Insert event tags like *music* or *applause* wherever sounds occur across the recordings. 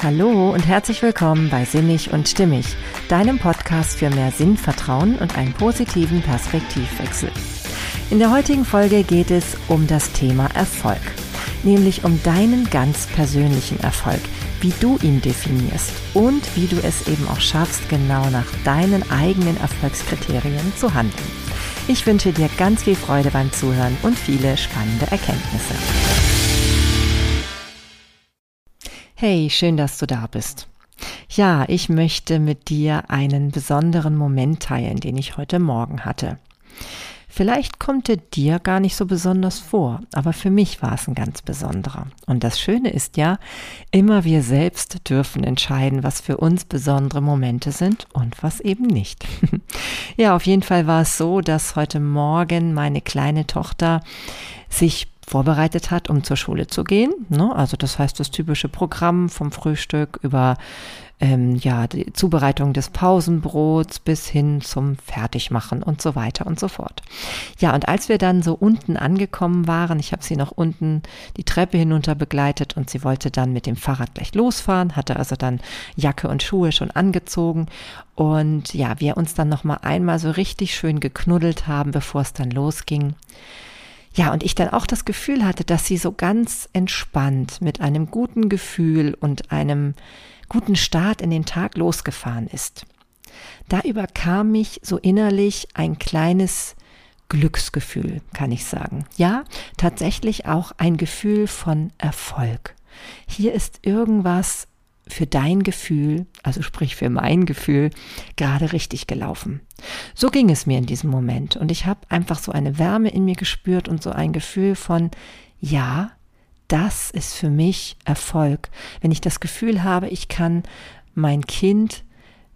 Hallo und herzlich willkommen bei Sinnig und Stimmig, deinem Podcast für mehr Sinn, Vertrauen und einen positiven Perspektivwechsel. In der heutigen Folge geht es um das Thema Erfolg, nämlich um deinen ganz persönlichen Erfolg, wie du ihn definierst und wie du es eben auch schaffst, genau nach deinen eigenen Erfolgskriterien zu handeln. Ich wünsche dir ganz viel Freude beim Zuhören und viele spannende Erkenntnisse. Hey, schön, dass du da bist. Ja, ich möchte mit dir einen besonderen Moment teilen, den ich heute Morgen hatte. Vielleicht kommt er dir gar nicht so besonders vor, aber für mich war es ein ganz besonderer. Und das Schöne ist ja, immer wir selbst dürfen entscheiden, was für uns besondere Momente sind und was eben nicht. *laughs* ja, auf jeden Fall war es so, dass heute Morgen meine kleine Tochter sich vorbereitet hat, um zur Schule zu gehen. Ne? Also das heißt das typische Programm vom Frühstück über ähm, ja die Zubereitung des Pausenbrots bis hin zum Fertigmachen und so weiter und so fort. Ja, und als wir dann so unten angekommen waren, ich habe sie noch unten die Treppe hinunter begleitet und sie wollte dann mit dem Fahrrad gleich losfahren, hatte also dann Jacke und Schuhe schon angezogen und ja, wir uns dann noch mal einmal so richtig schön geknuddelt haben, bevor es dann losging. Ja, und ich dann auch das Gefühl hatte, dass sie so ganz entspannt mit einem guten Gefühl und einem guten Start in den Tag losgefahren ist. Da überkam mich so innerlich ein kleines Glücksgefühl, kann ich sagen. Ja, tatsächlich auch ein Gefühl von Erfolg. Hier ist irgendwas für dein Gefühl, also sprich für mein Gefühl, gerade richtig gelaufen. So ging es mir in diesem Moment und ich habe einfach so eine Wärme in mir gespürt und so ein Gefühl von, ja, das ist für mich Erfolg. Wenn ich das Gefühl habe, ich kann mein Kind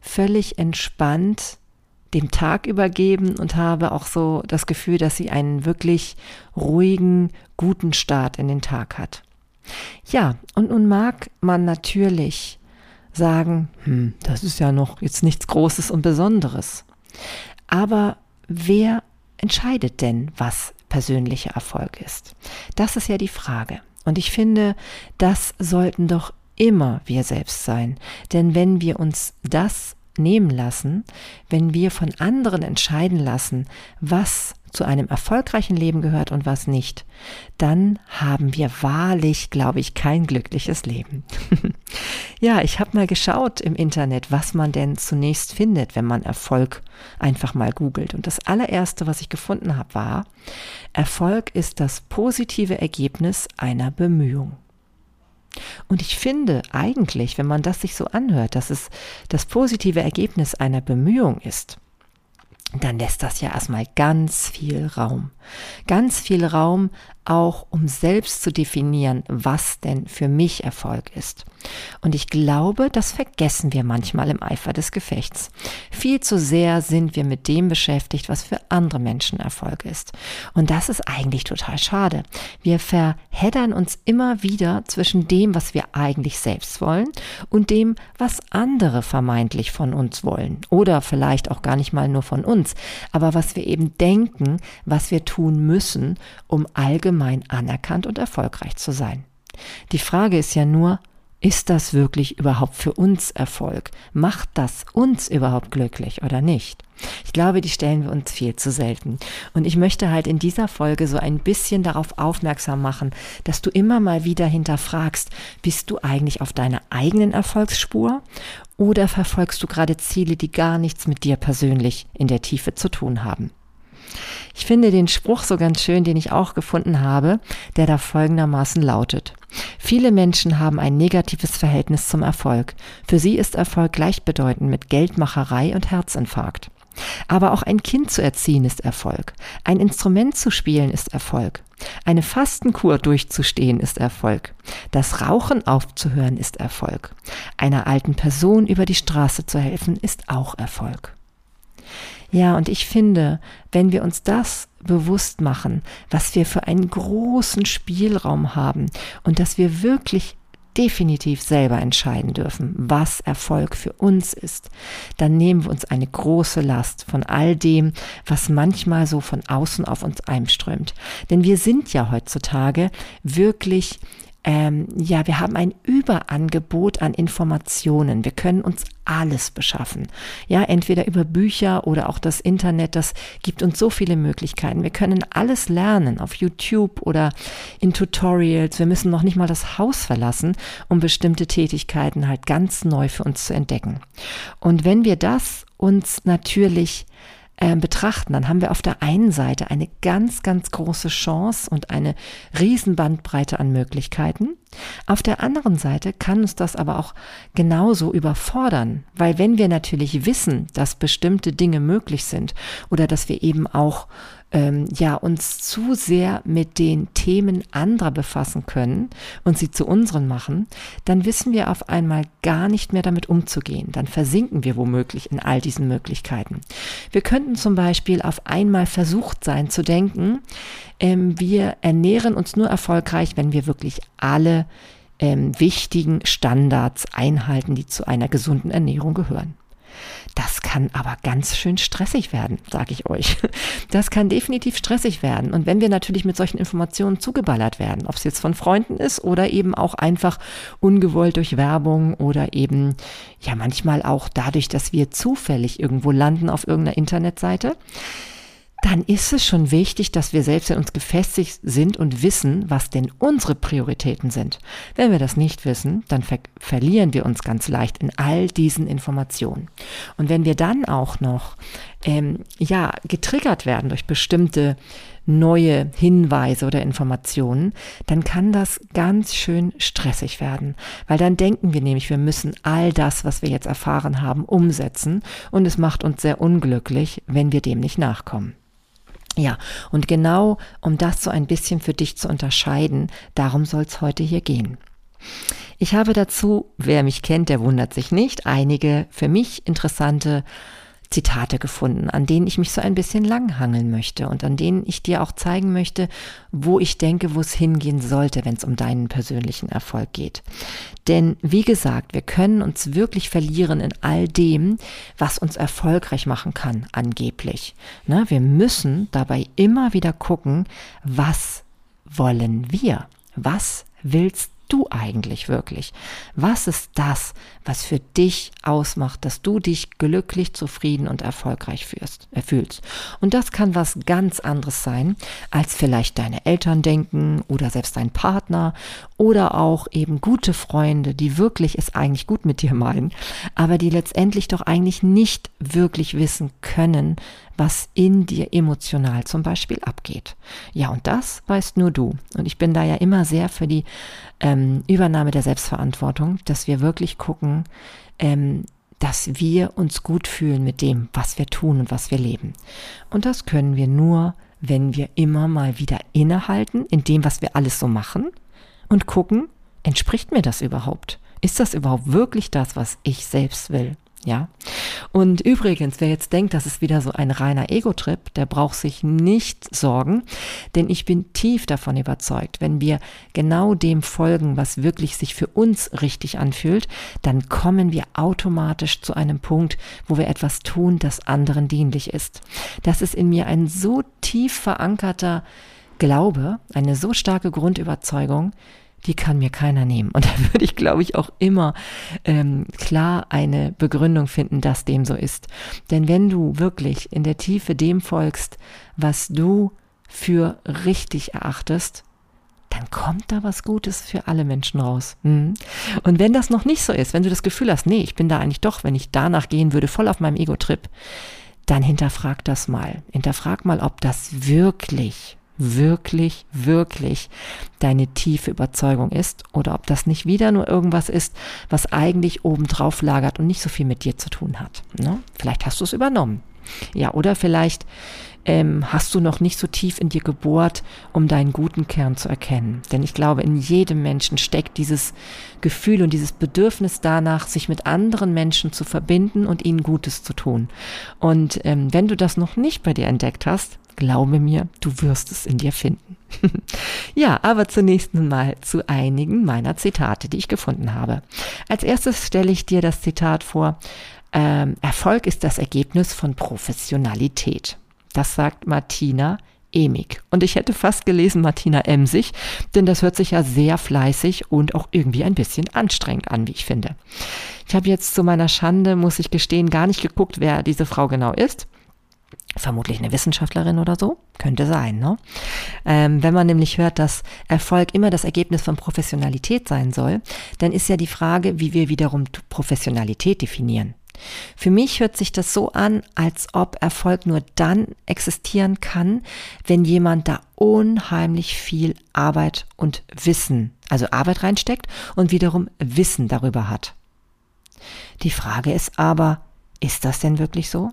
völlig entspannt dem Tag übergeben und habe auch so das Gefühl, dass sie einen wirklich ruhigen, guten Start in den Tag hat. Ja, und nun mag man natürlich sagen, hm, das ist ja noch jetzt nichts Großes und Besonderes. Aber wer entscheidet denn, was persönlicher Erfolg ist? Das ist ja die Frage. Und ich finde, das sollten doch immer wir selbst sein. Denn wenn wir uns das nehmen lassen, wenn wir von anderen entscheiden lassen, was zu einem erfolgreichen Leben gehört und was nicht, dann haben wir wahrlich, glaube ich, kein glückliches Leben. *laughs* ja, ich habe mal geschaut im Internet, was man denn zunächst findet, wenn man Erfolg einfach mal googelt. Und das allererste, was ich gefunden habe, war, Erfolg ist das positive Ergebnis einer Bemühung. Und ich finde eigentlich, wenn man das sich so anhört, dass es das positive Ergebnis einer Bemühung ist, dann lässt das ja erstmal ganz viel Raum. Ganz viel Raum auch, um selbst zu definieren, was denn für mich Erfolg ist. Und ich glaube, das vergessen wir manchmal im Eifer des Gefechts. Viel zu sehr sind wir mit dem beschäftigt, was für andere Menschen Erfolg ist. Und das ist eigentlich total schade. Wir verheddern uns immer wieder zwischen dem, was wir eigentlich selbst wollen und dem, was andere vermeintlich von uns wollen. Oder vielleicht auch gar nicht mal nur von uns, aber was wir eben denken, was wir tun müssen, um allgemein anerkannt und erfolgreich zu sein. Die Frage ist ja nur, ist das wirklich überhaupt für uns Erfolg? Macht das uns überhaupt glücklich oder nicht? Ich glaube, die stellen wir uns viel zu selten. Und ich möchte halt in dieser Folge so ein bisschen darauf aufmerksam machen, dass du immer mal wieder hinterfragst, bist du eigentlich auf deiner eigenen Erfolgsspur oder verfolgst du gerade Ziele, die gar nichts mit dir persönlich in der Tiefe zu tun haben? Ich finde den Spruch so ganz schön, den ich auch gefunden habe, der da folgendermaßen lautet. Viele Menschen haben ein negatives Verhältnis zum Erfolg. Für sie ist Erfolg gleichbedeutend mit Geldmacherei und Herzinfarkt. Aber auch ein Kind zu erziehen ist Erfolg. Ein Instrument zu spielen ist Erfolg. Eine Fastenkur durchzustehen ist Erfolg. Das Rauchen aufzuhören ist Erfolg. Einer alten Person über die Straße zu helfen ist auch Erfolg. Ja, und ich finde, wenn wir uns das bewusst machen, was wir für einen großen Spielraum haben und dass wir wirklich definitiv selber entscheiden dürfen, was Erfolg für uns ist, dann nehmen wir uns eine große Last von all dem, was manchmal so von außen auf uns einströmt. Denn wir sind ja heutzutage wirklich ähm, ja, wir haben ein Überangebot an Informationen. Wir können uns alles beschaffen. Ja, entweder über Bücher oder auch das Internet. Das gibt uns so viele Möglichkeiten. Wir können alles lernen auf YouTube oder in Tutorials. Wir müssen noch nicht mal das Haus verlassen, um bestimmte Tätigkeiten halt ganz neu für uns zu entdecken. Und wenn wir das uns natürlich äh, betrachten, dann haben wir auf der einen Seite eine ganz, ganz große Chance und eine Riesenbandbreite an Möglichkeiten. Auf der anderen Seite kann uns das aber auch genauso überfordern, weil wenn wir natürlich wissen, dass bestimmte Dinge möglich sind oder dass wir eben auch ähm, ja uns zu sehr mit den Themen anderer befassen können und sie zu unseren machen, dann wissen wir auf einmal gar nicht mehr damit umzugehen. Dann versinken wir womöglich in all diesen Möglichkeiten. Wir könnten zum Beispiel auf einmal versucht sein zu denken, ähm, wir ernähren uns nur erfolgreich, wenn wir wirklich alle ähm, wichtigen Standards einhalten, die zu einer gesunden Ernährung gehören. Das kann aber ganz schön stressig werden, sage ich euch. Das kann definitiv stressig werden. Und wenn wir natürlich mit solchen Informationen zugeballert werden, ob es jetzt von Freunden ist oder eben auch einfach ungewollt durch Werbung oder eben ja manchmal auch dadurch, dass wir zufällig irgendwo landen auf irgendeiner Internetseite, dann ist es schon wichtig, dass wir selbst in uns gefestigt sind und wissen, was denn unsere Prioritäten sind. Wenn wir das nicht wissen, dann ver verlieren wir uns ganz leicht in all diesen Informationen. Und wenn wir dann auch noch ähm, ja getriggert werden durch bestimmte neue Hinweise oder Informationen, dann kann das ganz schön stressig werden, weil dann denken wir nämlich, wir müssen all das, was wir jetzt erfahren haben, umsetzen und es macht uns sehr unglücklich, wenn wir dem nicht nachkommen. Ja, und genau um das so ein bisschen für dich zu unterscheiden, darum soll es heute hier gehen. Ich habe dazu, wer mich kennt, der wundert sich nicht, einige für mich interessante Zitate gefunden, an denen ich mich so ein bisschen langhangeln möchte und an denen ich dir auch zeigen möchte, wo ich denke, wo es hingehen sollte, wenn es um deinen persönlichen Erfolg geht. Denn wie gesagt, wir können uns wirklich verlieren in all dem, was uns erfolgreich machen kann, angeblich. Ne? Wir müssen dabei immer wieder gucken, was wollen wir? Was willst du eigentlich wirklich? Was ist das, was für dich ausmacht, dass du dich glücklich, zufrieden und erfolgreich fühlst, äh, fühlst? Und das kann was ganz anderes sein, als vielleicht deine Eltern denken oder selbst dein Partner oder auch eben gute Freunde, die wirklich es eigentlich gut mit dir meinen, aber die letztendlich doch eigentlich nicht wirklich wissen können, was in dir emotional zum Beispiel abgeht. Ja, und das weißt nur du. Und ich bin da ja immer sehr für die ähm, Übernahme der Selbstverantwortung, dass wir wirklich gucken, ähm, dass wir uns gut fühlen mit dem, was wir tun und was wir leben. Und das können wir nur, wenn wir immer mal wieder innehalten in dem, was wir alles so machen und gucken, entspricht mir das überhaupt? Ist das überhaupt wirklich das, was ich selbst will? Ja. Und übrigens, wer jetzt denkt, das ist wieder so ein reiner Ego-Trip, der braucht sich nicht sorgen, denn ich bin tief davon überzeugt, wenn wir genau dem folgen, was wirklich sich für uns richtig anfühlt, dann kommen wir automatisch zu einem Punkt, wo wir etwas tun, das anderen dienlich ist. Das ist in mir ein so tief verankerter Glaube, eine so starke Grundüberzeugung, die kann mir keiner nehmen. Und *laughs* da würde ich, glaube ich, auch immer ähm, klar eine Begründung finden, dass dem so ist. Denn wenn du wirklich in der Tiefe dem folgst, was du für richtig erachtest, dann kommt da was Gutes für alle Menschen raus. Mhm. Und wenn das noch nicht so ist, wenn du das Gefühl hast, nee, ich bin da eigentlich doch, wenn ich danach gehen würde, voll auf meinem Ego-Trip, dann hinterfrag das mal. Hinterfrag mal, ob das wirklich wirklich, wirklich deine tiefe Überzeugung ist oder ob das nicht wieder nur irgendwas ist, was eigentlich obendrauf lagert und nicht so viel mit dir zu tun hat. Ne? Vielleicht hast du es übernommen. Ja, oder vielleicht ähm, hast du noch nicht so tief in dir gebohrt, um deinen guten Kern zu erkennen. Denn ich glaube, in jedem Menschen steckt dieses Gefühl und dieses Bedürfnis danach, sich mit anderen Menschen zu verbinden und ihnen Gutes zu tun. Und ähm, wenn du das noch nicht bei dir entdeckt hast, Glaube mir, du wirst es in dir finden. *laughs* ja, aber zunächst mal zu einigen meiner Zitate, die ich gefunden habe. Als erstes stelle ich dir das Zitat vor, ähm, Erfolg ist das Ergebnis von Professionalität. Das sagt Martina Emig. Und ich hätte fast gelesen Martina Emsig, denn das hört sich ja sehr fleißig und auch irgendwie ein bisschen anstrengend an, wie ich finde. Ich habe jetzt zu meiner Schande, muss ich gestehen, gar nicht geguckt, wer diese Frau genau ist. Vermutlich eine Wissenschaftlerin oder so. Könnte sein, ne? Ähm, wenn man nämlich hört, dass Erfolg immer das Ergebnis von Professionalität sein soll, dann ist ja die Frage, wie wir wiederum Professionalität definieren. Für mich hört sich das so an, als ob Erfolg nur dann existieren kann, wenn jemand da unheimlich viel Arbeit und Wissen, also Arbeit reinsteckt und wiederum Wissen darüber hat. Die Frage ist aber, ist das denn wirklich so?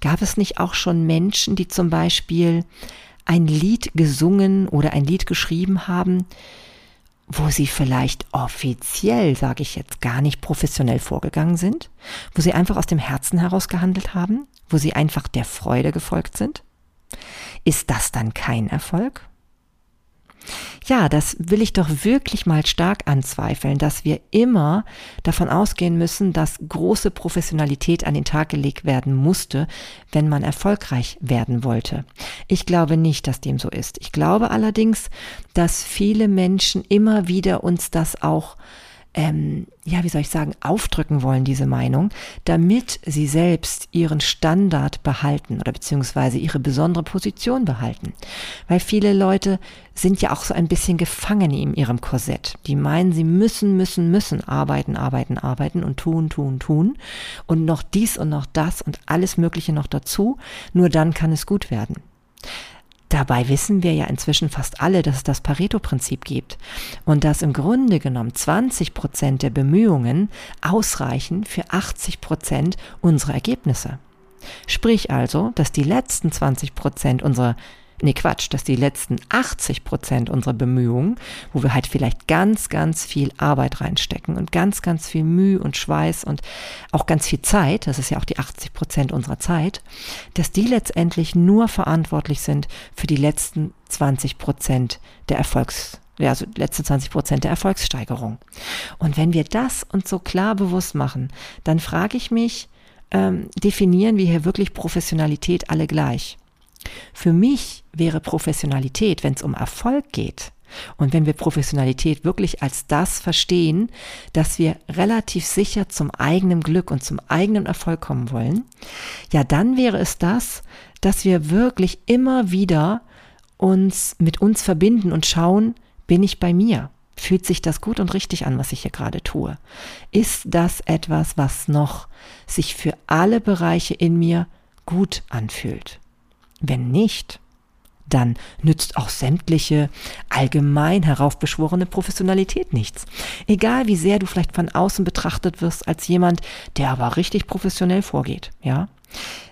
Gab es nicht auch schon Menschen, die zum Beispiel ein Lied gesungen oder ein Lied geschrieben haben, wo sie vielleicht offiziell, sage ich jetzt, gar nicht professionell vorgegangen sind, wo sie einfach aus dem Herzen heraus gehandelt haben, wo sie einfach der Freude gefolgt sind? Ist das dann kein Erfolg? Ja, das will ich doch wirklich mal stark anzweifeln, dass wir immer davon ausgehen müssen, dass große Professionalität an den Tag gelegt werden musste, wenn man erfolgreich werden wollte. Ich glaube nicht, dass dem so ist. Ich glaube allerdings, dass viele Menschen immer wieder uns das auch ähm, ja, wie soll ich sagen, aufdrücken wollen, diese Meinung, damit sie selbst ihren Standard behalten oder beziehungsweise ihre besondere Position behalten. Weil viele Leute sind ja auch so ein bisschen gefangen in ihrem Korsett. Die meinen, sie müssen, müssen, müssen arbeiten, arbeiten, arbeiten und tun, tun, tun und noch dies und noch das und alles Mögliche noch dazu. Nur dann kann es gut werden. Dabei wissen wir ja inzwischen fast alle, dass es das Pareto-Prinzip gibt und dass im Grunde genommen 20 Prozent der Bemühungen ausreichen für 80 Prozent unserer Ergebnisse. Sprich also, dass die letzten 20 Prozent unserer nee Quatsch, dass die letzten 80 Prozent unserer Bemühungen, wo wir halt vielleicht ganz, ganz viel Arbeit reinstecken und ganz, ganz viel Mühe und Schweiß und auch ganz viel Zeit, das ist ja auch die 80 Prozent unserer Zeit, dass die letztendlich nur verantwortlich sind für die letzten 20 Prozent der Erfolgs ja, also letzte 20 Prozent der Erfolgssteigerung. Und wenn wir das uns so klar bewusst machen, dann frage ich mich, ähm, definieren wir hier wirklich Professionalität alle gleich? Für mich wäre Professionalität, wenn es um Erfolg geht, und wenn wir Professionalität wirklich als das verstehen, dass wir relativ sicher zum eigenen Glück und zum eigenen Erfolg kommen wollen, ja, dann wäre es das, dass wir wirklich immer wieder uns mit uns verbinden und schauen, bin ich bei mir? Fühlt sich das gut und richtig an, was ich hier gerade tue? Ist das etwas, was noch sich für alle Bereiche in mir gut anfühlt? Wenn nicht, dann nützt auch sämtliche allgemein heraufbeschworene Professionalität nichts. Egal wie sehr du vielleicht von außen betrachtet wirst als jemand, der aber richtig professionell vorgeht, ja.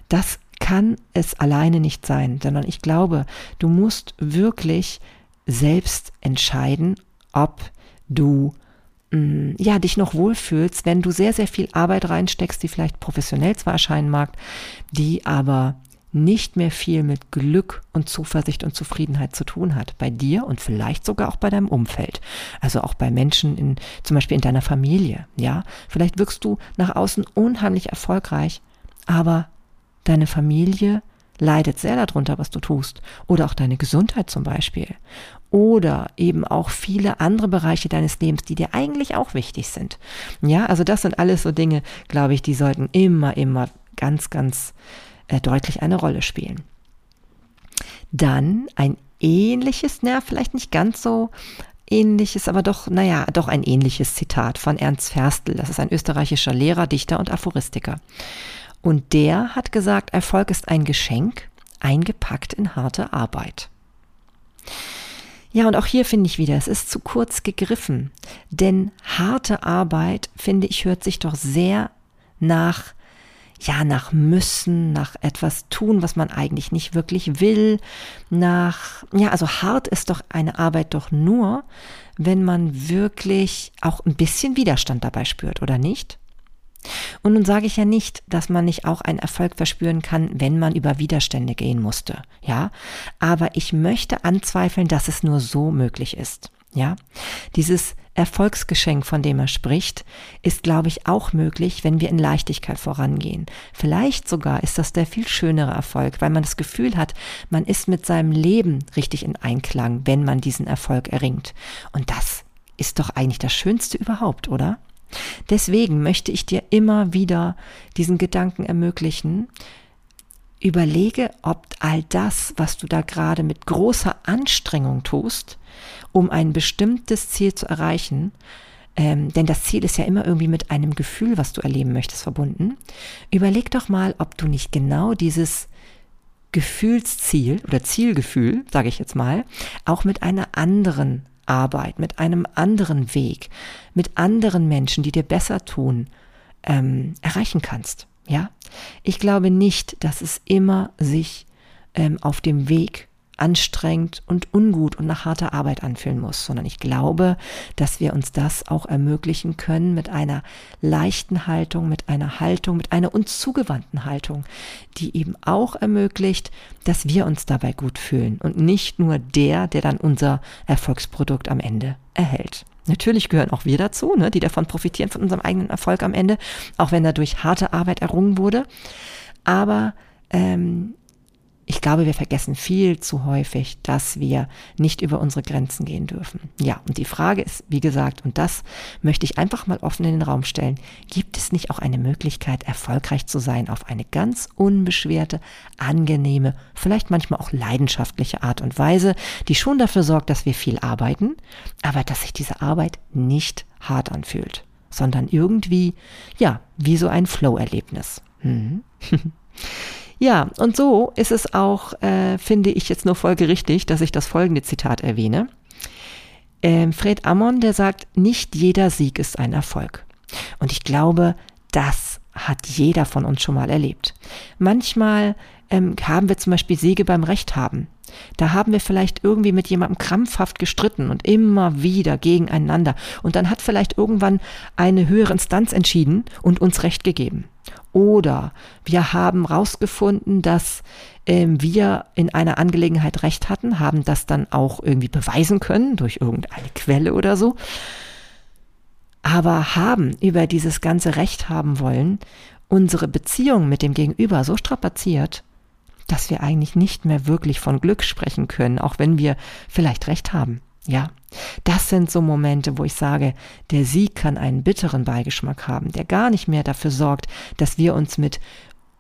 Das kann es alleine nicht sein, sondern ich glaube, du musst wirklich selbst entscheiden, ob du mm, ja, dich noch wohlfühlst, wenn du sehr, sehr viel Arbeit reinsteckst, die vielleicht professionell zwar erscheinen mag, die aber nicht mehr viel mit Glück und Zuversicht und Zufriedenheit zu tun hat. Bei dir und vielleicht sogar auch bei deinem Umfeld. Also auch bei Menschen in, zum Beispiel in deiner Familie. Ja, vielleicht wirkst du nach außen unheimlich erfolgreich, aber deine Familie leidet sehr darunter, was du tust. Oder auch deine Gesundheit zum Beispiel. Oder eben auch viele andere Bereiche deines Lebens, die dir eigentlich auch wichtig sind. Ja, also das sind alles so Dinge, glaube ich, die sollten immer, immer ganz, ganz äh, deutlich eine Rolle spielen. Dann ein ähnliches, naja, vielleicht nicht ganz so ähnliches, aber doch, naja, doch ein ähnliches Zitat von Ernst Ferstel. Das ist ein österreichischer Lehrer, Dichter und Aphoristiker. Und der hat gesagt, Erfolg ist ein Geschenk, eingepackt in harte Arbeit. Ja, und auch hier finde ich wieder, es ist zu kurz gegriffen. Denn harte Arbeit, finde ich, hört sich doch sehr nach ja, nach müssen, nach etwas tun, was man eigentlich nicht wirklich will, nach, ja, also hart ist doch eine Arbeit doch nur, wenn man wirklich auch ein bisschen Widerstand dabei spürt, oder nicht? Und nun sage ich ja nicht, dass man nicht auch einen Erfolg verspüren kann, wenn man über Widerstände gehen musste, ja, aber ich möchte anzweifeln, dass es nur so möglich ist, ja. Dieses Erfolgsgeschenk, von dem er spricht, ist, glaube ich, auch möglich, wenn wir in Leichtigkeit vorangehen. Vielleicht sogar ist das der viel schönere Erfolg, weil man das Gefühl hat, man ist mit seinem Leben richtig in Einklang, wenn man diesen Erfolg erringt. Und das ist doch eigentlich das Schönste überhaupt, oder? Deswegen möchte ich dir immer wieder diesen Gedanken ermöglichen, überlege, ob all das, was du da gerade mit großer Anstrengung tust, um ein bestimmtes Ziel zu erreichen, ähm, denn das Ziel ist ja immer irgendwie mit einem Gefühl, was du erleben möchtest, verbunden. Überleg doch mal, ob du nicht genau dieses Gefühlsziel oder Zielgefühl, sage ich jetzt mal, auch mit einer anderen Arbeit, mit einem anderen Weg, mit anderen Menschen, die dir besser tun, ähm, erreichen kannst. Ja, ich glaube nicht, dass es immer sich ähm, auf dem Weg anstrengend und ungut und nach harter Arbeit anfühlen muss, sondern ich glaube, dass wir uns das auch ermöglichen können mit einer leichten Haltung, mit einer Haltung, mit einer uns zugewandten Haltung, die eben auch ermöglicht, dass wir uns dabei gut fühlen und nicht nur der, der dann unser Erfolgsprodukt am Ende erhält. Natürlich gehören auch wir dazu, ne, die davon profitieren, von unserem eigenen Erfolg am Ende, auch wenn dadurch harte Arbeit errungen wurde. Aber ähm, ich glaube, wir vergessen viel zu häufig, dass wir nicht über unsere Grenzen gehen dürfen. Ja, und die Frage ist, wie gesagt, und das möchte ich einfach mal offen in den Raum stellen, gibt es nicht auch eine Möglichkeit, erfolgreich zu sein auf eine ganz unbeschwerte, angenehme, vielleicht manchmal auch leidenschaftliche Art und Weise, die schon dafür sorgt, dass wir viel arbeiten, aber dass sich diese Arbeit nicht hart anfühlt, sondern irgendwie, ja, wie so ein Flow-Erlebnis. Mhm. *laughs* Ja, und so ist es auch, äh, finde ich jetzt nur folgerichtig, dass ich das folgende Zitat erwähne. Ähm, Fred Ammon, der sagt, nicht jeder Sieg ist ein Erfolg. Und ich glaube, das hat jeder von uns schon mal erlebt. Manchmal ähm, haben wir zum Beispiel Siege beim Recht haben. Da haben wir vielleicht irgendwie mit jemandem krampfhaft gestritten und immer wieder gegeneinander. Und dann hat vielleicht irgendwann eine höhere Instanz entschieden und uns Recht gegeben. Oder wir haben rausgefunden, dass ähm, wir in einer Angelegenheit Recht hatten, haben das dann auch irgendwie beweisen können durch irgendeine Quelle oder so. Aber haben über dieses ganze Recht haben wollen unsere Beziehung mit dem Gegenüber so strapaziert, dass wir eigentlich nicht mehr wirklich von Glück sprechen können, auch wenn wir vielleicht recht haben. Ja, das sind so Momente, wo ich sage, der Sieg kann einen bitteren Beigeschmack haben, der gar nicht mehr dafür sorgt, dass wir uns mit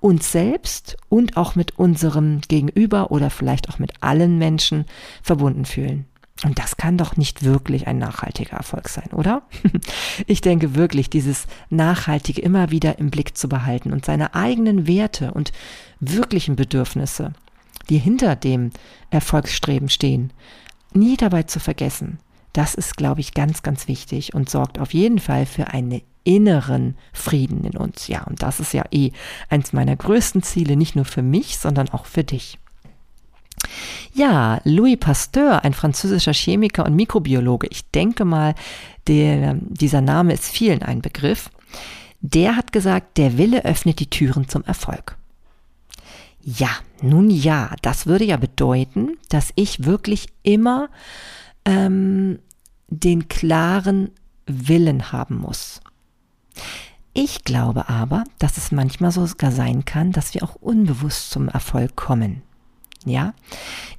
uns selbst und auch mit unserem Gegenüber oder vielleicht auch mit allen Menschen verbunden fühlen. Und das kann doch nicht wirklich ein nachhaltiger Erfolg sein, oder? *laughs* Ich denke wirklich, dieses Nachhaltige immer wieder im Blick zu behalten und seine eigenen Werte und wirklichen Bedürfnisse, die hinter dem Erfolgsstreben stehen, nie dabei zu vergessen. Das ist, glaube ich, ganz, ganz wichtig und sorgt auf jeden Fall für einen inneren Frieden in uns. Ja, und das ist ja eh eins meiner größten Ziele, nicht nur für mich, sondern auch für dich. Ja, Louis Pasteur, ein französischer Chemiker und Mikrobiologe, ich denke mal, der, dieser Name ist vielen ein Begriff, der hat gesagt, der Wille öffnet die Türen zum Erfolg. Ja, nun ja, das würde ja bedeuten, dass ich wirklich immer ähm, den klaren Willen haben muss. Ich glaube aber, dass es manchmal sogar sein kann, dass wir auch unbewusst zum Erfolg kommen. Ja,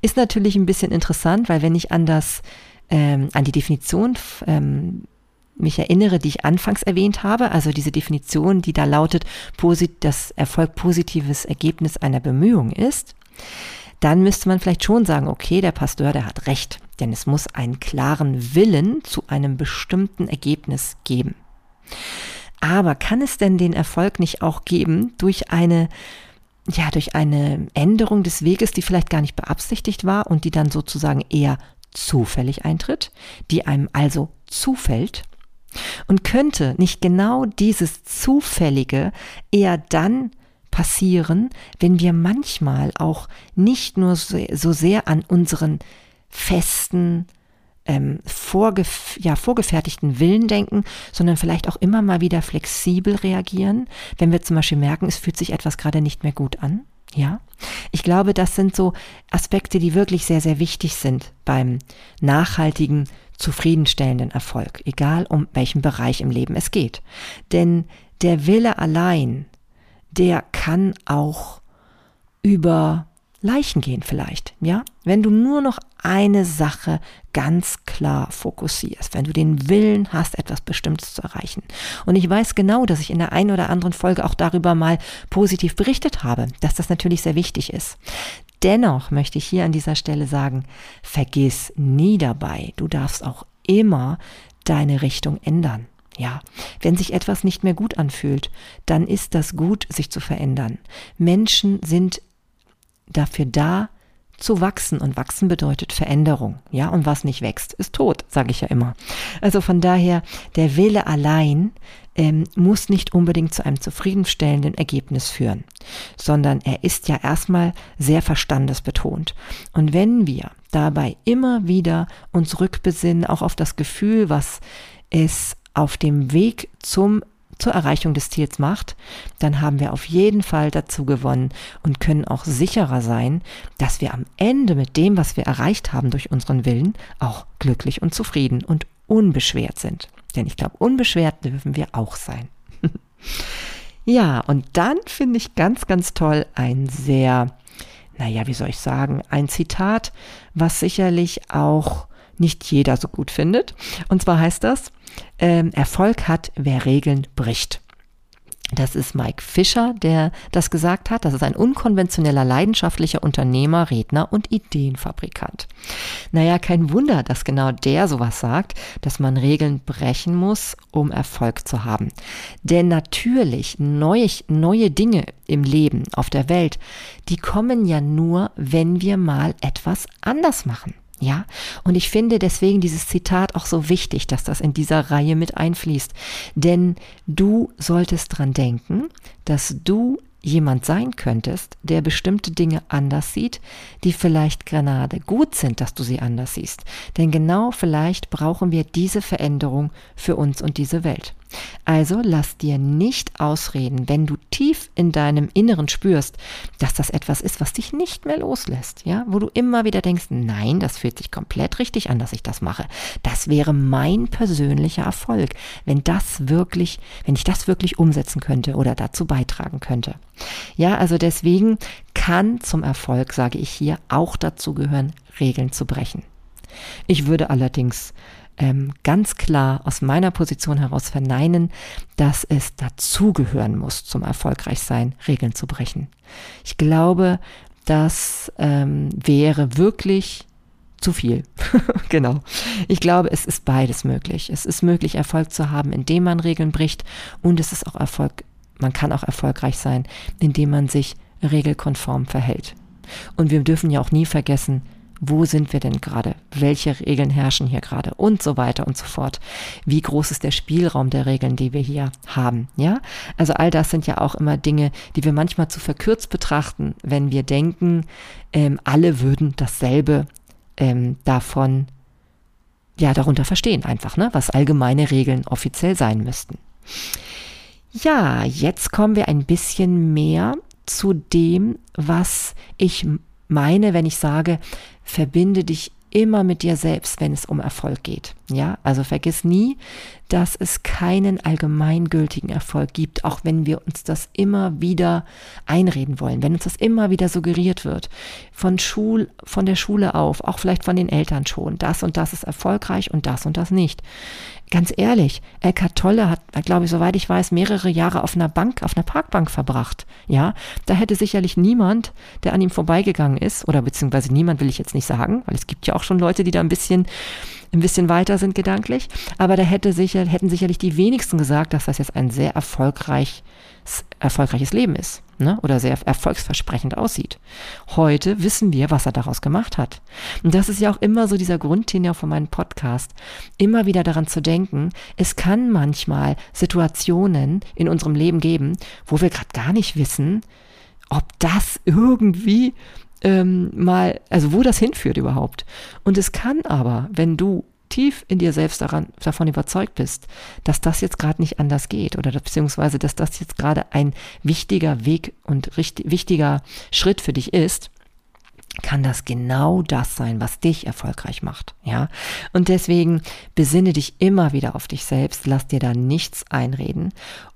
ist natürlich ein bisschen interessant, weil wenn ich an das, ähm, an die Definition ähm, mich erinnere, die ich anfangs erwähnt habe, also diese Definition, die da lautet, dass Erfolg positives Ergebnis einer Bemühung ist, dann müsste man vielleicht schon sagen, okay, der Pastor, der hat recht, denn es muss einen klaren Willen zu einem bestimmten Ergebnis geben. Aber kann es denn den Erfolg nicht auch geben durch eine ja, durch eine Änderung des Weges, die vielleicht gar nicht beabsichtigt war und die dann sozusagen eher zufällig eintritt, die einem also zufällt? Und könnte nicht genau dieses Zufällige eher dann passieren, wenn wir manchmal auch nicht nur so sehr an unseren festen, ähm, vorgef ja, vorgefertigten Willen denken, sondern vielleicht auch immer mal wieder flexibel reagieren, wenn wir zum Beispiel merken, es fühlt sich etwas gerade nicht mehr gut an. Ja, ich glaube, das sind so Aspekte, die wirklich sehr, sehr wichtig sind beim nachhaltigen zufriedenstellenden Erfolg, egal um welchen Bereich im Leben es geht. Denn der Wille allein, der kann auch über Leichen gehen vielleicht, ja? Wenn du nur noch eine Sache ganz klar fokussierst, wenn du den Willen hast, etwas Bestimmtes zu erreichen. Und ich weiß genau, dass ich in der einen oder anderen Folge auch darüber mal positiv berichtet habe, dass das natürlich sehr wichtig ist. Dennoch möchte ich hier an dieser Stelle sagen, vergiss nie dabei, du darfst auch immer deine Richtung ändern. Ja, wenn sich etwas nicht mehr gut anfühlt, dann ist das gut, sich zu verändern. Menschen sind dafür da, zu wachsen und wachsen bedeutet Veränderung, ja, und was nicht wächst, ist tot, sage ich ja immer. Also von daher, der Wille allein ähm, muss nicht unbedingt zu einem zufriedenstellenden Ergebnis führen, sondern er ist ja erstmal sehr verstandesbetont. Und wenn wir dabei immer wieder uns rückbesinnen, auch auf das Gefühl, was es auf dem Weg zum zur Erreichung des Ziels macht, dann haben wir auf jeden Fall dazu gewonnen und können auch sicherer sein, dass wir am Ende mit dem, was wir erreicht haben durch unseren Willen, auch glücklich und zufrieden und unbeschwert sind. Denn ich glaube, unbeschwert dürfen wir auch sein. *laughs* ja, und dann finde ich ganz, ganz toll ein sehr, naja, wie soll ich sagen, ein Zitat, was sicherlich auch nicht jeder so gut findet. Und zwar heißt das, ähm, Erfolg hat, wer Regeln bricht. Das ist Mike Fischer, der das gesagt hat. Das ist ein unkonventioneller, leidenschaftlicher Unternehmer, Redner und Ideenfabrikant. Naja, kein Wunder, dass genau der sowas sagt, dass man Regeln brechen muss, um Erfolg zu haben. Denn natürlich neue, neue Dinge im Leben, auf der Welt, die kommen ja nur, wenn wir mal etwas anders machen. Ja, und ich finde deswegen dieses Zitat auch so wichtig, dass das in dieser Reihe mit einfließt. Denn du solltest dran denken, dass du jemand sein könntest, der bestimmte Dinge anders sieht, die vielleicht gerade gut sind, dass du sie anders siehst. Denn genau vielleicht brauchen wir diese Veränderung für uns und diese Welt. Also lass dir nicht ausreden, wenn du tief in deinem Inneren spürst, dass das etwas ist, was dich nicht mehr loslässt, ja, wo du immer wieder denkst, nein, das fühlt sich komplett richtig an, dass ich das mache. Das wäre mein persönlicher Erfolg, wenn das wirklich, wenn ich das wirklich umsetzen könnte oder dazu beitragen könnte. Ja, also deswegen kann zum Erfolg, sage ich hier, auch dazu gehören, Regeln zu brechen. Ich würde allerdings ähm, ganz klar aus meiner Position heraus verneinen, dass es dazugehören muss, zum Erfolgreichsein Regeln zu brechen. Ich glaube, das ähm, wäre wirklich zu viel. *laughs* genau. Ich glaube, es ist beides möglich. Es ist möglich, Erfolg zu haben, indem man Regeln bricht und es ist auch Erfolg, man kann auch erfolgreich sein, indem man sich regelkonform verhält. Und wir dürfen ja auch nie vergessen, wo sind wir denn gerade? Welche Regeln herrschen hier gerade? Und so weiter und so fort. Wie groß ist der Spielraum der Regeln, die wir hier haben? Ja, also all das sind ja auch immer Dinge, die wir manchmal zu verkürzt betrachten, wenn wir denken, ähm, alle würden dasselbe ähm, davon, ja, darunter verstehen einfach, ne, was allgemeine Regeln offiziell sein müssten. Ja, jetzt kommen wir ein bisschen mehr zu dem, was ich meine, wenn ich sage, verbinde dich immer mit dir selbst, wenn es um Erfolg geht. Ja, also vergiss nie, dass es keinen allgemeingültigen Erfolg gibt, auch wenn wir uns das immer wieder einreden wollen, wenn uns das immer wieder suggeriert wird. Von Schul, von der Schule auf, auch vielleicht von den Eltern schon. Das und das ist erfolgreich und das und das nicht. Ganz ehrlich, Eckhart Tolle hat, glaube ich, soweit ich weiß, mehrere Jahre auf einer Bank, auf einer Parkbank verbracht. Ja, da hätte sicherlich niemand, der an ihm vorbeigegangen ist, oder beziehungsweise niemand will ich jetzt nicht sagen, weil es gibt ja auch schon Leute, die da ein bisschen, ein bisschen weiter sind gedanklich. Aber da hätte sicher, hätten sicherlich die wenigsten gesagt, dass das jetzt ein sehr erfolgreich erfolgreiches Leben ist ne? oder sehr erfolgsversprechend aussieht. Heute wissen wir, was er daraus gemacht hat. Und das ist ja auch immer so dieser Grundtenor von meinem Podcast, immer wieder daran zu denken, es kann manchmal Situationen in unserem Leben geben, wo wir gerade gar nicht wissen, ob das irgendwie ähm, mal, also wo das hinführt überhaupt. Und es kann aber, wenn du tief in dir selbst daran, davon überzeugt bist, dass das jetzt gerade nicht anders geht oder beziehungsweise, dass das jetzt gerade ein wichtiger Weg und richtig, wichtiger Schritt für dich ist, kann das genau das sein, was dich erfolgreich macht, ja? Und deswegen besinne dich immer wieder auf dich selbst, lass dir da nichts einreden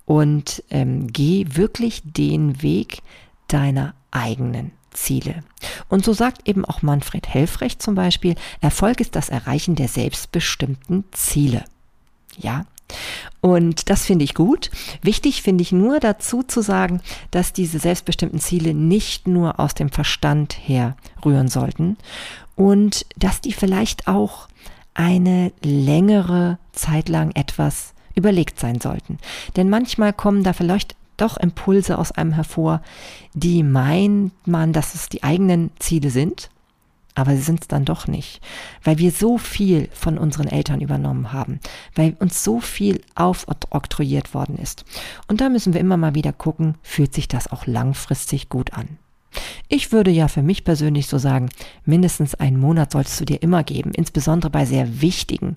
und ähm, geh wirklich den Weg deiner eigenen Ziele. Und so sagt eben auch Manfred Helfrecht zum Beispiel, Erfolg ist das Erreichen der selbstbestimmten Ziele. Ja, und das finde ich gut. Wichtig finde ich nur dazu zu sagen, dass diese selbstbestimmten Ziele nicht nur aus dem Verstand her rühren sollten und dass die vielleicht auch eine längere Zeit lang etwas überlegt sein sollten. Denn manchmal kommen da vielleicht doch Impulse aus einem hervor, die meint man, dass es die eigenen Ziele sind, aber sie sind es dann doch nicht, weil wir so viel von unseren Eltern übernommen haben, weil uns so viel aufoktroyiert worden ist. Und da müssen wir immer mal wieder gucken, fühlt sich das auch langfristig gut an. Ich würde ja für mich persönlich so sagen, mindestens einen Monat solltest du dir immer geben, insbesondere bei sehr wichtigen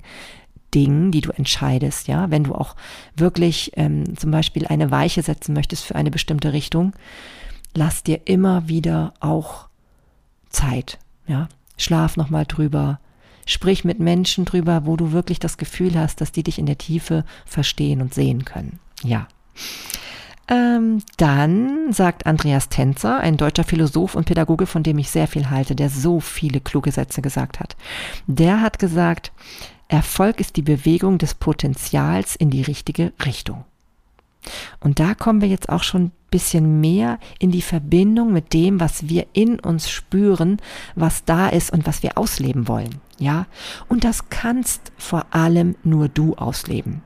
Dingen, die du entscheidest, ja, wenn du auch wirklich ähm, zum Beispiel eine Weiche setzen möchtest für eine bestimmte Richtung, lass dir immer wieder auch Zeit, ja, schlaf nochmal drüber, sprich mit Menschen drüber, wo du wirklich das Gefühl hast, dass die dich in der Tiefe verstehen und sehen können. Ja. Ähm, dann sagt Andreas Tänzer, ein deutscher Philosoph und Pädagoge, von dem ich sehr viel halte, der so viele kluge Sätze gesagt hat. Der hat gesagt, Erfolg ist die Bewegung des Potenzials in die richtige Richtung. Und da kommen wir jetzt auch schon ein bisschen mehr in die Verbindung mit dem, was wir in uns spüren, was da ist und was wir ausleben wollen. Ja? Und das kannst vor allem nur du ausleben.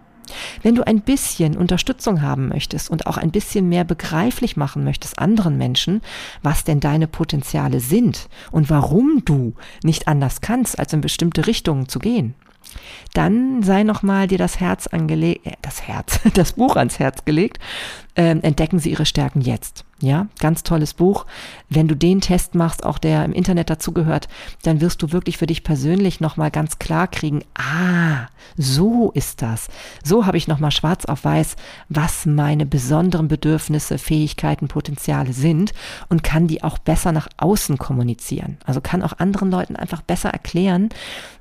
Wenn du ein bisschen Unterstützung haben möchtest und auch ein bisschen mehr begreiflich machen möchtest anderen Menschen, was denn deine Potenziale sind und warum du nicht anders kannst, als in bestimmte Richtungen zu gehen, dann sei nochmal dir das Herz angelegt, äh, das Herz, *laughs* das Buch ans Herz gelegt. Ähm, entdecken Sie Ihre Stärken jetzt. Ja, ganz tolles Buch. Wenn du den Test machst, auch der im Internet dazugehört, dann wirst du wirklich für dich persönlich nochmal ganz klar kriegen, ah, so ist das. So habe ich nochmal schwarz auf weiß, was meine besonderen Bedürfnisse, Fähigkeiten, Potenziale sind und kann die auch besser nach außen kommunizieren. Also kann auch anderen Leuten einfach besser erklären,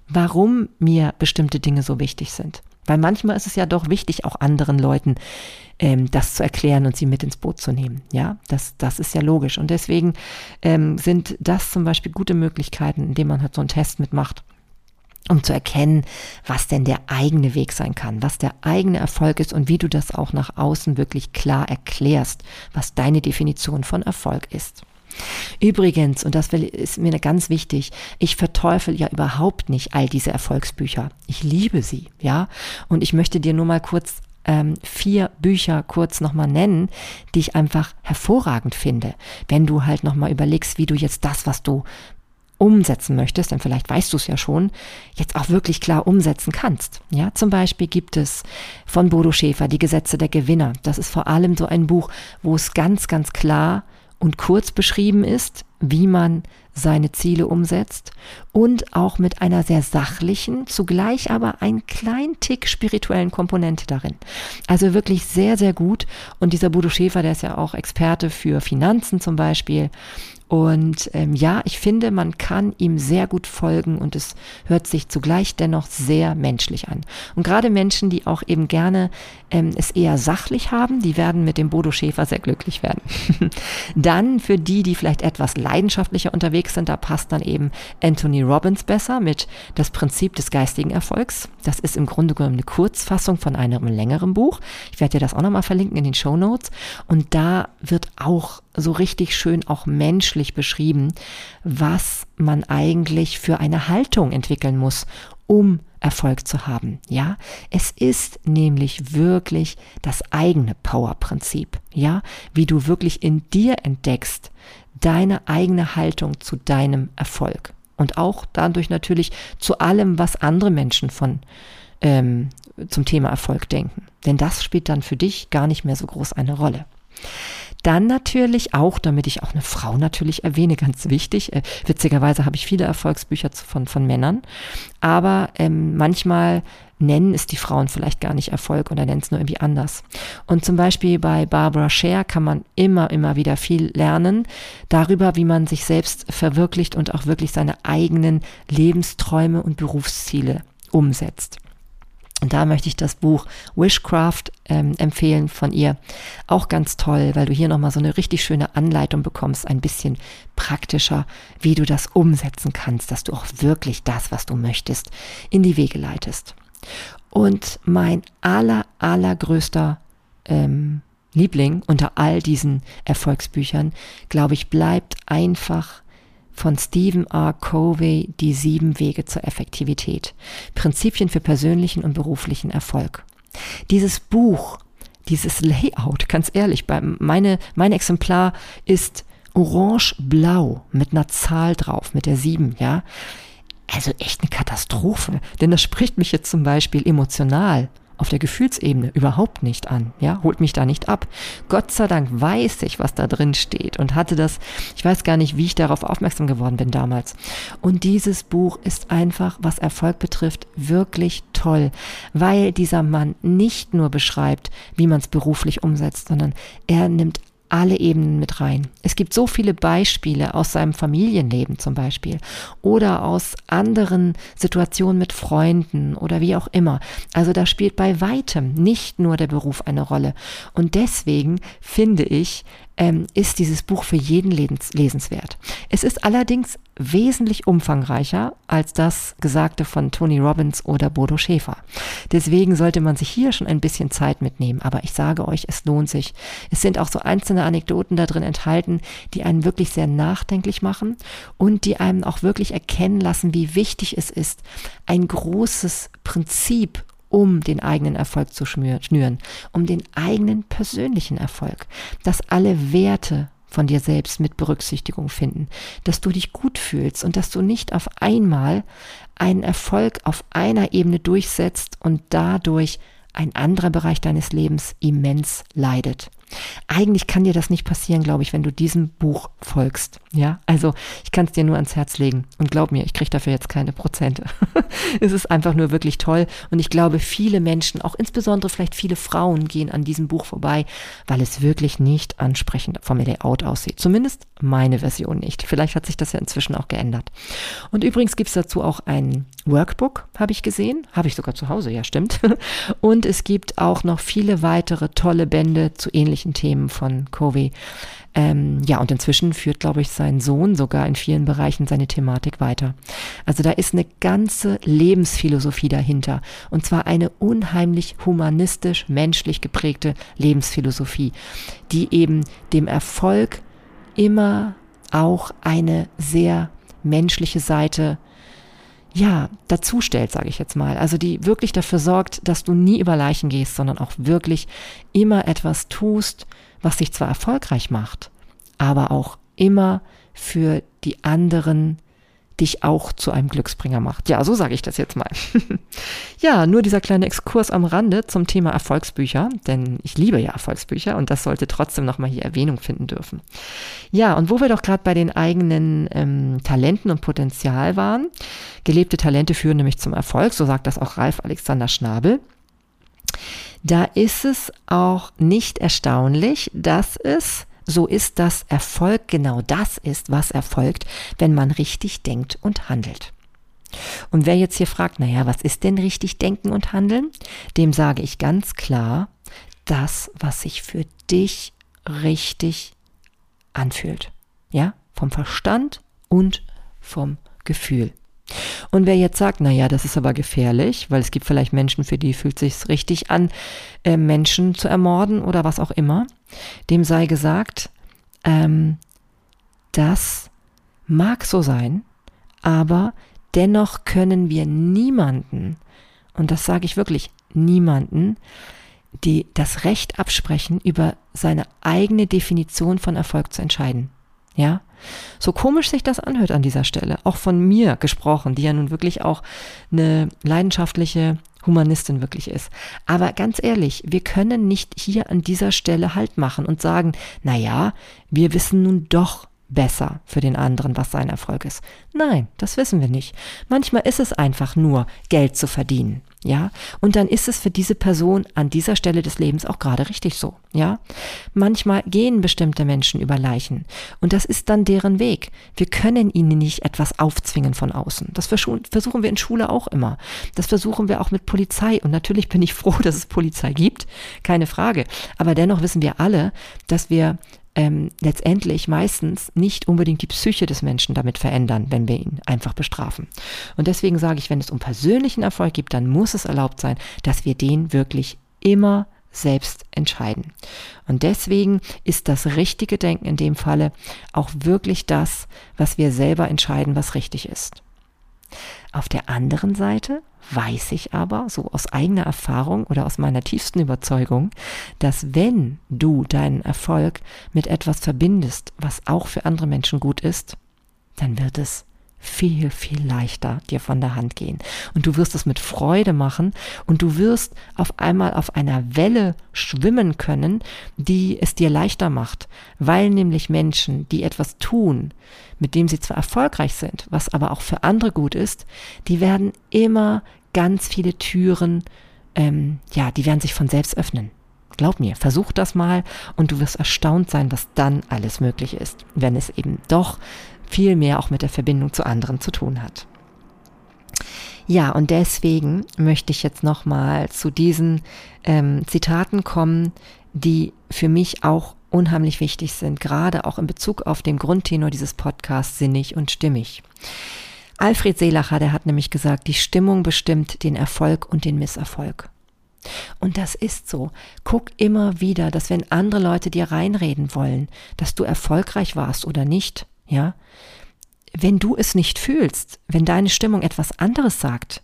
warum mir bestimmte Dinge so wichtig sind. Weil manchmal ist es ja doch wichtig, auch anderen Leuten ähm, das zu erklären und sie mit ins Boot zu nehmen. Ja, das, das ist ja logisch. Und deswegen ähm, sind das zum Beispiel gute Möglichkeiten, indem man halt so einen Test mitmacht um zu erkennen, was denn der eigene Weg sein kann, was der eigene Erfolg ist und wie du das auch nach außen wirklich klar erklärst, was deine Definition von Erfolg ist. Übrigens, und das ist mir ganz wichtig, ich verteufel ja überhaupt nicht all diese Erfolgsbücher. Ich liebe sie, ja. Und ich möchte dir nur mal kurz ähm, vier Bücher kurz nochmal nennen, die ich einfach hervorragend finde. Wenn du halt nochmal überlegst, wie du jetzt das, was du umsetzen möchtest, denn vielleicht weißt du es ja schon, jetzt auch wirklich klar umsetzen kannst. Ja, zum Beispiel gibt es von Bodo Schäfer die Gesetze der Gewinner. Das ist vor allem so ein Buch, wo es ganz, ganz klar und kurz beschrieben ist, wie man seine Ziele umsetzt und auch mit einer sehr sachlichen, zugleich aber ein klein Tick spirituellen Komponente darin. Also wirklich sehr, sehr gut. Und dieser Bodo Schäfer, der ist ja auch Experte für Finanzen zum Beispiel und ähm, ja, ich finde, man kann ihm sehr gut folgen und es hört sich zugleich dennoch sehr menschlich an. Und gerade Menschen, die auch eben gerne ähm, es eher sachlich haben, die werden mit dem Bodo Schäfer sehr glücklich werden. *laughs* dann für die, die vielleicht etwas leidenschaftlicher unterwegs sind, da passt dann eben Anthony Robbins besser mit das Prinzip des geistigen Erfolgs. Das ist im Grunde genommen eine Kurzfassung von einem längeren Buch. Ich werde dir das auch nochmal verlinken in den Show Notes. Und da wird auch so richtig schön auch menschlich beschrieben, was man eigentlich für eine Haltung entwickeln muss, um Erfolg zu haben. Ja, es ist nämlich wirklich das eigene Power-Prinzip. Ja, wie du wirklich in dir entdeckst, deine eigene Haltung zu deinem Erfolg. Und auch dadurch natürlich zu allem, was andere Menschen von ähm, zum Thema Erfolg denken. Denn das spielt dann für dich gar nicht mehr so groß eine Rolle. Dann natürlich auch, damit ich auch eine Frau natürlich erwähne, ganz wichtig. Äh, witzigerweise habe ich viele Erfolgsbücher von, von Männern, aber ähm, manchmal nennen es die Frauen vielleicht gar nicht Erfolg oder nennen es nur irgendwie anders. Und zum Beispiel bei Barbara Scher kann man immer, immer wieder viel lernen darüber, wie man sich selbst verwirklicht und auch wirklich seine eigenen Lebensträume und Berufsziele umsetzt. Und da möchte ich das Buch Wishcraft ähm, empfehlen von ihr. Auch ganz toll, weil du hier nochmal so eine richtig schöne Anleitung bekommst, ein bisschen praktischer, wie du das umsetzen kannst, dass du auch wirklich das, was du möchtest, in die Wege leitest. Und mein aller, allergrößter ähm, Liebling unter all diesen Erfolgsbüchern, glaube ich, bleibt einfach von Stephen R. Covey Die sieben Wege zur Effektivität. Prinzipien für persönlichen und beruflichen Erfolg. Dieses Buch, dieses Layout, ganz ehrlich, meine, mein Exemplar ist orange-blau mit einer Zahl drauf, mit der sieben, ja. Also echt eine Katastrophe, denn das spricht mich jetzt zum Beispiel emotional auf der Gefühlsebene überhaupt nicht an, ja, holt mich da nicht ab. Gott sei Dank weiß ich, was da drin steht und hatte das, ich weiß gar nicht, wie ich darauf aufmerksam geworden bin damals. Und dieses Buch ist einfach, was Erfolg betrifft, wirklich toll, weil dieser Mann nicht nur beschreibt, wie man es beruflich umsetzt, sondern er nimmt alle Ebenen mit rein. Es gibt so viele Beispiele aus seinem Familienleben zum Beispiel oder aus anderen Situationen mit Freunden oder wie auch immer. Also da spielt bei weitem nicht nur der Beruf eine Rolle. Und deswegen finde ich, ähm, ist dieses Buch für jeden lesenswert. Es ist allerdings wesentlich umfangreicher als das Gesagte von Tony Robbins oder Bodo Schäfer. Deswegen sollte man sich hier schon ein bisschen Zeit mitnehmen. Aber ich sage euch, es lohnt sich. Es sind auch so einzelne Anekdoten da drin enthalten, die einen wirklich sehr nachdenklich machen und die einem auch wirklich erkennen lassen, wie wichtig es ist, ein großes Prinzip um den eigenen Erfolg zu schnüren, um den eigenen persönlichen Erfolg, dass alle Werte von dir selbst mit Berücksichtigung finden, dass du dich gut fühlst und dass du nicht auf einmal einen Erfolg auf einer Ebene durchsetzt und dadurch ein anderer Bereich deines Lebens immens leidet. Eigentlich kann dir das nicht passieren, glaube ich, wenn du diesem Buch folgst. Ja, also ich kann es dir nur ans Herz legen und glaub mir, ich kriege dafür jetzt keine Prozente. *laughs* es ist einfach nur wirklich toll und ich glaube, viele Menschen, auch insbesondere vielleicht viele Frauen, gehen an diesem Buch vorbei, weil es wirklich nicht ansprechend vom Layout aussieht. Zumindest meine Version nicht. Vielleicht hat sich das ja inzwischen auch geändert. Und übrigens gibt es dazu auch ein Workbook, habe ich gesehen. Habe ich sogar zu Hause, ja, stimmt. *laughs* Und es gibt auch noch viele weitere tolle Bände zu ähnlichen Themen von Covey. Ähm, ja, und inzwischen führt, glaube ich, sein Sohn sogar in vielen Bereichen seine Thematik weiter. Also da ist eine ganze Lebensphilosophie dahinter. Und zwar eine unheimlich humanistisch, menschlich geprägte Lebensphilosophie, die eben dem Erfolg immer auch eine sehr menschliche Seite ja, dazu stellt, sage ich jetzt mal. Also die wirklich dafür sorgt, dass du nie über Leichen gehst, sondern auch wirklich immer etwas tust, was dich zwar erfolgreich macht, aber auch immer für die anderen dich auch zu einem Glücksbringer macht. Ja, so sage ich das jetzt mal. *laughs* ja, nur dieser kleine Exkurs am Rande zum Thema Erfolgsbücher, denn ich liebe ja Erfolgsbücher und das sollte trotzdem nochmal hier Erwähnung finden dürfen. Ja, und wo wir doch gerade bei den eigenen ähm, Talenten und Potenzial waren, gelebte Talente führen nämlich zum Erfolg, so sagt das auch Ralf Alexander Schnabel. Da ist es auch nicht erstaunlich, dass es so ist, dass Erfolg genau das ist, was erfolgt, wenn man richtig denkt und handelt. Und wer jetzt hier fragt, naja, was ist denn richtig denken und handeln? Dem sage ich ganz klar, das, was sich für dich richtig anfühlt. Ja, vom Verstand und vom Gefühl. Und wer jetzt sagt, na ja, das ist aber gefährlich, weil es gibt vielleicht Menschen, für die fühlt sich richtig an, äh, Menschen zu ermorden oder was auch immer, dem sei gesagt, ähm, das mag so sein, aber dennoch können wir niemanden, und das sage ich wirklich, niemanden, die das Recht absprechen, über seine eigene Definition von Erfolg zu entscheiden. Ja? So komisch sich das anhört an dieser Stelle, auch von mir gesprochen, die ja nun wirklich auch eine leidenschaftliche Humanistin wirklich ist. Aber ganz ehrlich, wir können nicht hier an dieser Stelle Halt machen und sagen, na ja, wir wissen nun doch besser für den anderen, was sein Erfolg ist. Nein, das wissen wir nicht. Manchmal ist es einfach nur, Geld zu verdienen. Ja, und dann ist es für diese Person an dieser Stelle des Lebens auch gerade richtig so. Ja, manchmal gehen bestimmte Menschen über Leichen und das ist dann deren Weg. Wir können ihnen nicht etwas aufzwingen von außen. Das versuchen wir in Schule auch immer. Das versuchen wir auch mit Polizei und natürlich bin ich *laughs* froh, dass es Polizei gibt, keine Frage. Aber dennoch wissen wir alle, dass wir ähm, letztendlich meistens nicht unbedingt die Psyche des Menschen damit verändern, wenn wir ihn einfach bestrafen. Und deswegen sage ich, wenn es um persönlichen Erfolg geht, dann muss es erlaubt sein, dass wir den wirklich immer selbst entscheiden. Und deswegen ist das richtige Denken in dem Falle auch wirklich das, was wir selber entscheiden, was richtig ist. Auf der anderen Seite weiß ich aber, so aus eigener Erfahrung oder aus meiner tiefsten Überzeugung, dass wenn du deinen Erfolg mit etwas verbindest, was auch für andere Menschen gut ist, dann wird es viel, viel leichter dir von der Hand gehen. Und du wirst es mit Freude machen und du wirst auf einmal auf einer Welle schwimmen können, die es dir leichter macht, weil nämlich Menschen, die etwas tun, mit dem sie zwar erfolgreich sind, was aber auch für andere gut ist, die werden immer ganz viele Türen, ähm, ja, die werden sich von selbst öffnen. Glaub mir, versuch das mal und du wirst erstaunt sein, was dann alles möglich ist, wenn es eben doch viel mehr auch mit der Verbindung zu anderen zu tun hat. Ja, und deswegen möchte ich jetzt nochmal zu diesen ähm, Zitaten kommen, die für mich auch unheimlich wichtig sind, gerade auch in Bezug auf den Grundtenor dieses Podcasts sinnig und stimmig. Alfred Seelacher, der hat nämlich gesagt, die Stimmung bestimmt den Erfolg und den Misserfolg. Und das ist so. Guck immer wieder, dass wenn andere Leute dir reinreden wollen, dass du erfolgreich warst oder nicht, ja, wenn du es nicht fühlst, wenn deine Stimmung etwas anderes sagt,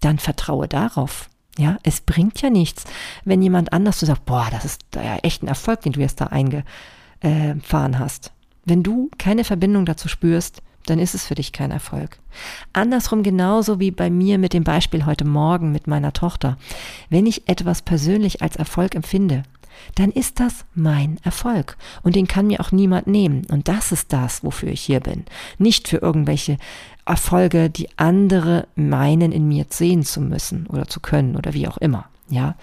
dann vertraue darauf. Ja, es bringt ja nichts, wenn jemand anders du sagst, boah, das ist ja echt ein Erfolg, den du jetzt da eingefahren hast. Wenn du keine Verbindung dazu spürst, dann ist es für dich kein Erfolg. Andersrum genauso wie bei mir mit dem Beispiel heute Morgen mit meiner Tochter. Wenn ich etwas persönlich als Erfolg empfinde, dann ist das mein Erfolg. Und den kann mir auch niemand nehmen. Und das ist das, wofür ich hier bin. Nicht für irgendwelche Erfolge, die andere meinen, in mir sehen zu müssen oder zu können oder wie auch immer. Ja.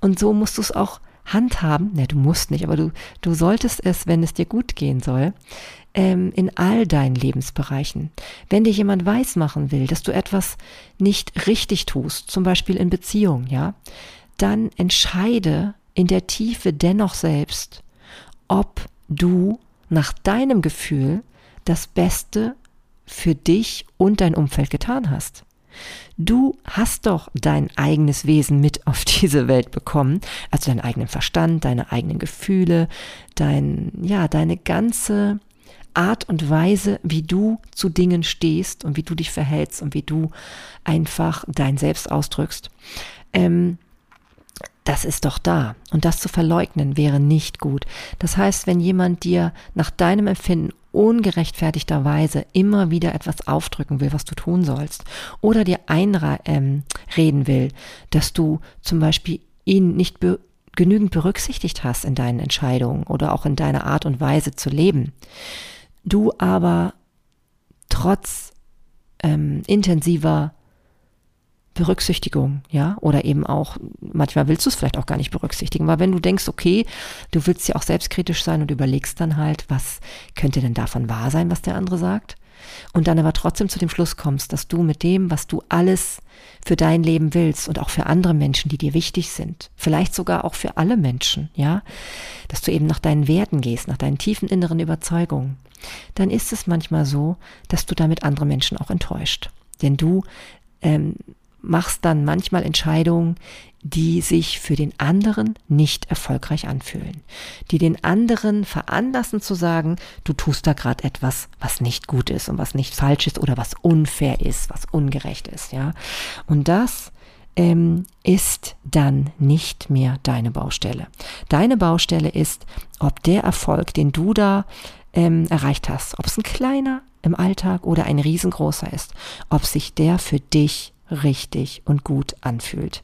Und so musst du es auch handhaben. Ne, du musst nicht, aber du, du solltest es, wenn es dir gut gehen soll, ähm, in all deinen Lebensbereichen. Wenn dir jemand weismachen will, dass du etwas nicht richtig tust, zum Beispiel in Beziehung, ja, dann entscheide in der Tiefe dennoch selbst, ob du nach deinem Gefühl das Beste für dich und dein Umfeld getan hast. Du hast doch dein eigenes Wesen mit auf *laughs* diese Welt bekommen, also deinen eigenen Verstand, deine eigenen Gefühle, dein, ja, deine ganze Art und Weise, wie du zu Dingen stehst und wie du dich verhältst und wie du einfach dein Selbst ausdrückst. Ähm, das ist doch da. Und das zu verleugnen wäre nicht gut. Das heißt, wenn jemand dir nach deinem Empfinden ungerechtfertigterweise immer wieder etwas aufdrücken will, was du tun sollst, oder dir einreden ähm, will, dass du zum Beispiel ihn nicht be genügend berücksichtigt hast in deinen Entscheidungen oder auch in deiner Art und Weise zu leben, du aber trotz ähm, intensiver Berücksichtigung, ja, oder eben auch, manchmal willst du es vielleicht auch gar nicht berücksichtigen, aber wenn du denkst, okay, du willst ja auch selbstkritisch sein und überlegst dann halt, was könnte denn davon wahr sein, was der andere sagt, und dann aber trotzdem zu dem Schluss kommst, dass du mit dem, was du alles für dein Leben willst und auch für andere Menschen, die dir wichtig sind, vielleicht sogar auch für alle Menschen, ja, dass du eben nach deinen Werten gehst, nach deinen tiefen inneren Überzeugungen, dann ist es manchmal so, dass du damit andere Menschen auch enttäuscht. Denn du ähm, machst dann manchmal Entscheidungen, die sich für den anderen nicht erfolgreich anfühlen, die den anderen veranlassen zu sagen, du tust da gerade etwas, was nicht gut ist und was nicht falsch ist oder was unfair ist, was ungerecht ist, ja. Und das ähm, ist dann nicht mehr deine Baustelle. Deine Baustelle ist, ob der Erfolg, den du da ähm, erreicht hast, ob es ein kleiner im Alltag oder ein riesengroßer ist, ob sich der für dich richtig und gut anfühlt.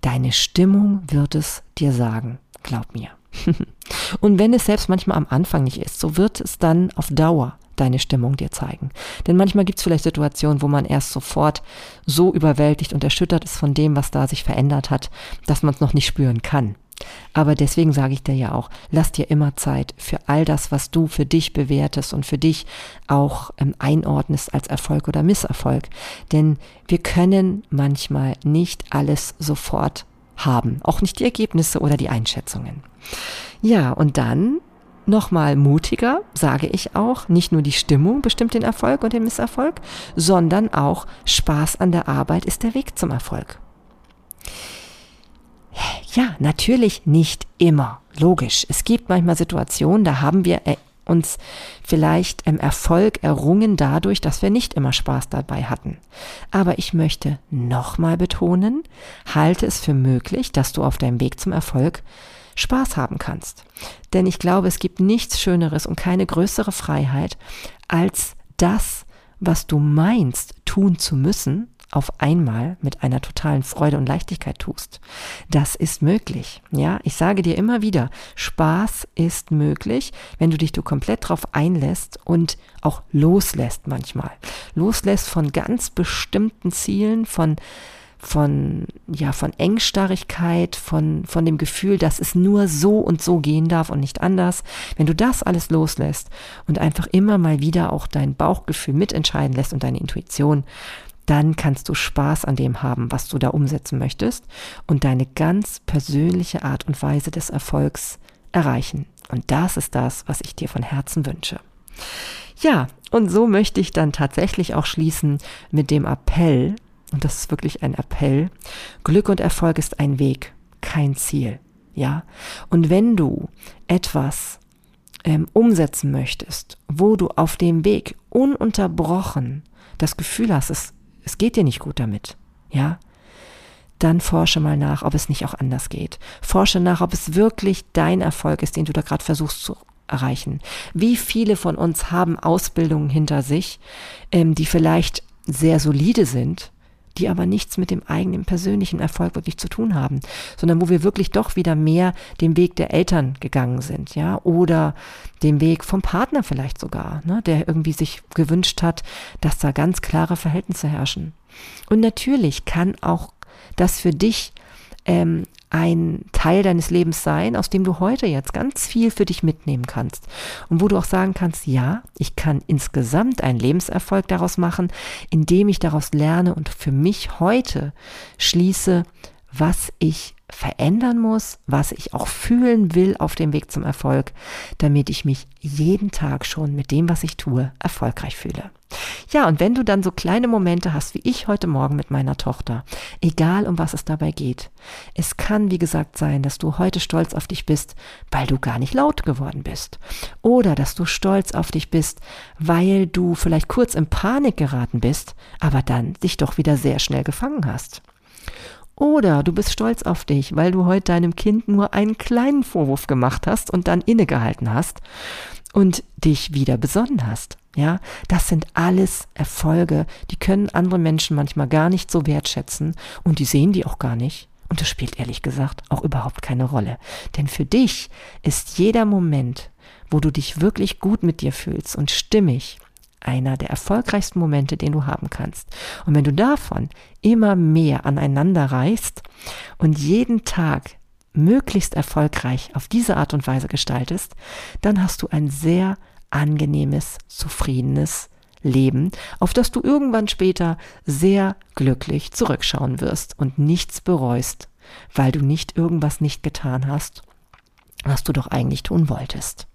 Deine Stimmung wird es dir sagen, glaub mir. *laughs* und wenn es selbst manchmal am Anfang nicht ist, so wird es dann auf Dauer deine Stimmung dir zeigen. Denn manchmal gibt es vielleicht Situationen, wo man erst sofort so überwältigt und erschüttert ist von dem, was da sich verändert hat, dass man es noch nicht spüren kann. Aber deswegen sage ich dir ja auch, lass dir immer Zeit für all das, was du für dich bewertest und für dich auch ähm, einordnest als Erfolg oder Misserfolg. Denn wir können manchmal nicht alles sofort haben, auch nicht die Ergebnisse oder die Einschätzungen. Ja, und dann nochmal mutiger, sage ich auch, nicht nur die Stimmung bestimmt den Erfolg und den Misserfolg, sondern auch Spaß an der Arbeit ist der Weg zum Erfolg. Ja, natürlich nicht immer. Logisch. Es gibt manchmal Situationen, da haben wir äh, uns vielleicht im Erfolg errungen dadurch, dass wir nicht immer Spaß dabei hatten. Aber ich möchte nochmal betonen, halte es für möglich, dass du auf deinem Weg zum Erfolg Spaß haben kannst. Denn ich glaube, es gibt nichts Schöneres und keine größere Freiheit, als das, was du meinst tun zu müssen, auf einmal mit einer totalen Freude und Leichtigkeit tust. Das ist möglich. Ja, ich sage dir immer wieder, Spaß ist möglich, wenn du dich du komplett drauf einlässt und auch loslässt manchmal. Loslässt von ganz bestimmten Zielen, von von, ja, von Engstarrigkeit, von, von dem Gefühl, dass es nur so und so gehen darf und nicht anders. Wenn du das alles loslässt und einfach immer mal wieder auch dein Bauchgefühl mitentscheiden lässt und deine Intuition, dann kannst du Spaß an dem haben, was du da umsetzen möchtest und deine ganz persönliche Art und Weise des Erfolgs erreichen. Und das ist das, was ich dir von Herzen wünsche. Ja, und so möchte ich dann tatsächlich auch schließen mit dem Appell, und das ist wirklich ein Appell, Glück und Erfolg ist ein Weg, kein Ziel. Ja, und wenn du etwas ähm, umsetzen möchtest, wo du auf dem Weg ununterbrochen das Gefühl hast, es es geht dir nicht gut damit, ja, dann forsche mal nach, ob es nicht auch anders geht. Forsche nach, ob es wirklich dein Erfolg ist, den du da gerade versuchst zu erreichen. Wie viele von uns haben Ausbildungen hinter sich, ähm, die vielleicht sehr solide sind, die aber nichts mit dem eigenen persönlichen Erfolg wirklich zu tun haben, sondern wo wir wirklich doch wieder mehr den Weg der Eltern gegangen sind, ja, oder den Weg vom Partner vielleicht sogar, ne, der irgendwie sich gewünscht hat, dass da ganz klare Verhältnisse herrschen. Und natürlich kann auch das für dich ähm, ein Teil deines Lebens sein, aus dem du heute jetzt ganz viel für dich mitnehmen kannst. Und wo du auch sagen kannst, ja, ich kann insgesamt einen Lebenserfolg daraus machen, indem ich daraus lerne und für mich heute schließe, was ich verändern muss, was ich auch fühlen will auf dem Weg zum Erfolg, damit ich mich jeden Tag schon mit dem, was ich tue, erfolgreich fühle. Ja, und wenn du dann so kleine Momente hast, wie ich heute Morgen mit meiner Tochter, egal um was es dabei geht, es kann, wie gesagt, sein, dass du heute stolz auf dich bist, weil du gar nicht laut geworden bist. Oder dass du stolz auf dich bist, weil du vielleicht kurz in Panik geraten bist, aber dann dich doch wieder sehr schnell gefangen hast. Oder du bist stolz auf dich, weil du heute deinem Kind nur einen kleinen Vorwurf gemacht hast und dann innegehalten hast und dich wieder besonnen hast. Ja, das sind alles Erfolge, die können andere Menschen manchmal gar nicht so wertschätzen und die sehen die auch gar nicht. Und das spielt ehrlich gesagt auch überhaupt keine Rolle. Denn für dich ist jeder Moment, wo du dich wirklich gut mit dir fühlst und stimmig, einer der erfolgreichsten Momente, den du haben kannst. Und wenn du davon immer mehr aneinander reißt und jeden Tag möglichst erfolgreich auf diese Art und Weise gestaltest, dann hast du ein sehr angenehmes, zufriedenes Leben, auf das du irgendwann später sehr glücklich zurückschauen wirst und nichts bereust, weil du nicht irgendwas nicht getan hast, was du doch eigentlich tun wolltest.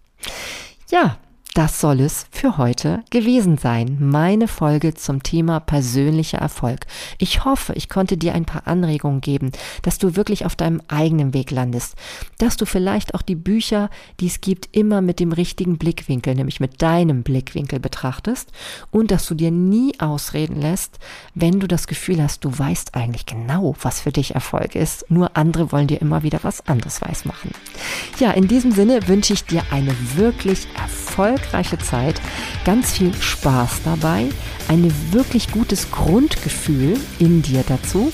Ja, das soll es für heute gewesen sein. Meine Folge zum Thema persönlicher Erfolg. Ich hoffe, ich konnte dir ein paar Anregungen geben, dass du wirklich auf deinem eigenen Weg landest. Dass du vielleicht auch die Bücher, die es gibt, immer mit dem richtigen Blickwinkel, nämlich mit deinem Blickwinkel betrachtest. Und dass du dir nie ausreden lässt, wenn du das Gefühl hast, du weißt eigentlich genau, was für dich Erfolg ist. Nur andere wollen dir immer wieder was anderes weismachen. Ja, in diesem Sinne wünsche ich dir eine wirklich erfolgreiche erfolgreiche Zeit, ganz viel Spaß dabei, ein wirklich gutes Grundgefühl in dir dazu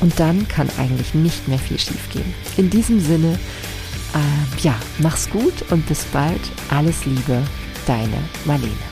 und dann kann eigentlich nicht mehr viel schiefgehen. In diesem Sinne, äh, ja, mach's gut und bis bald. Alles Liebe, deine Marlene.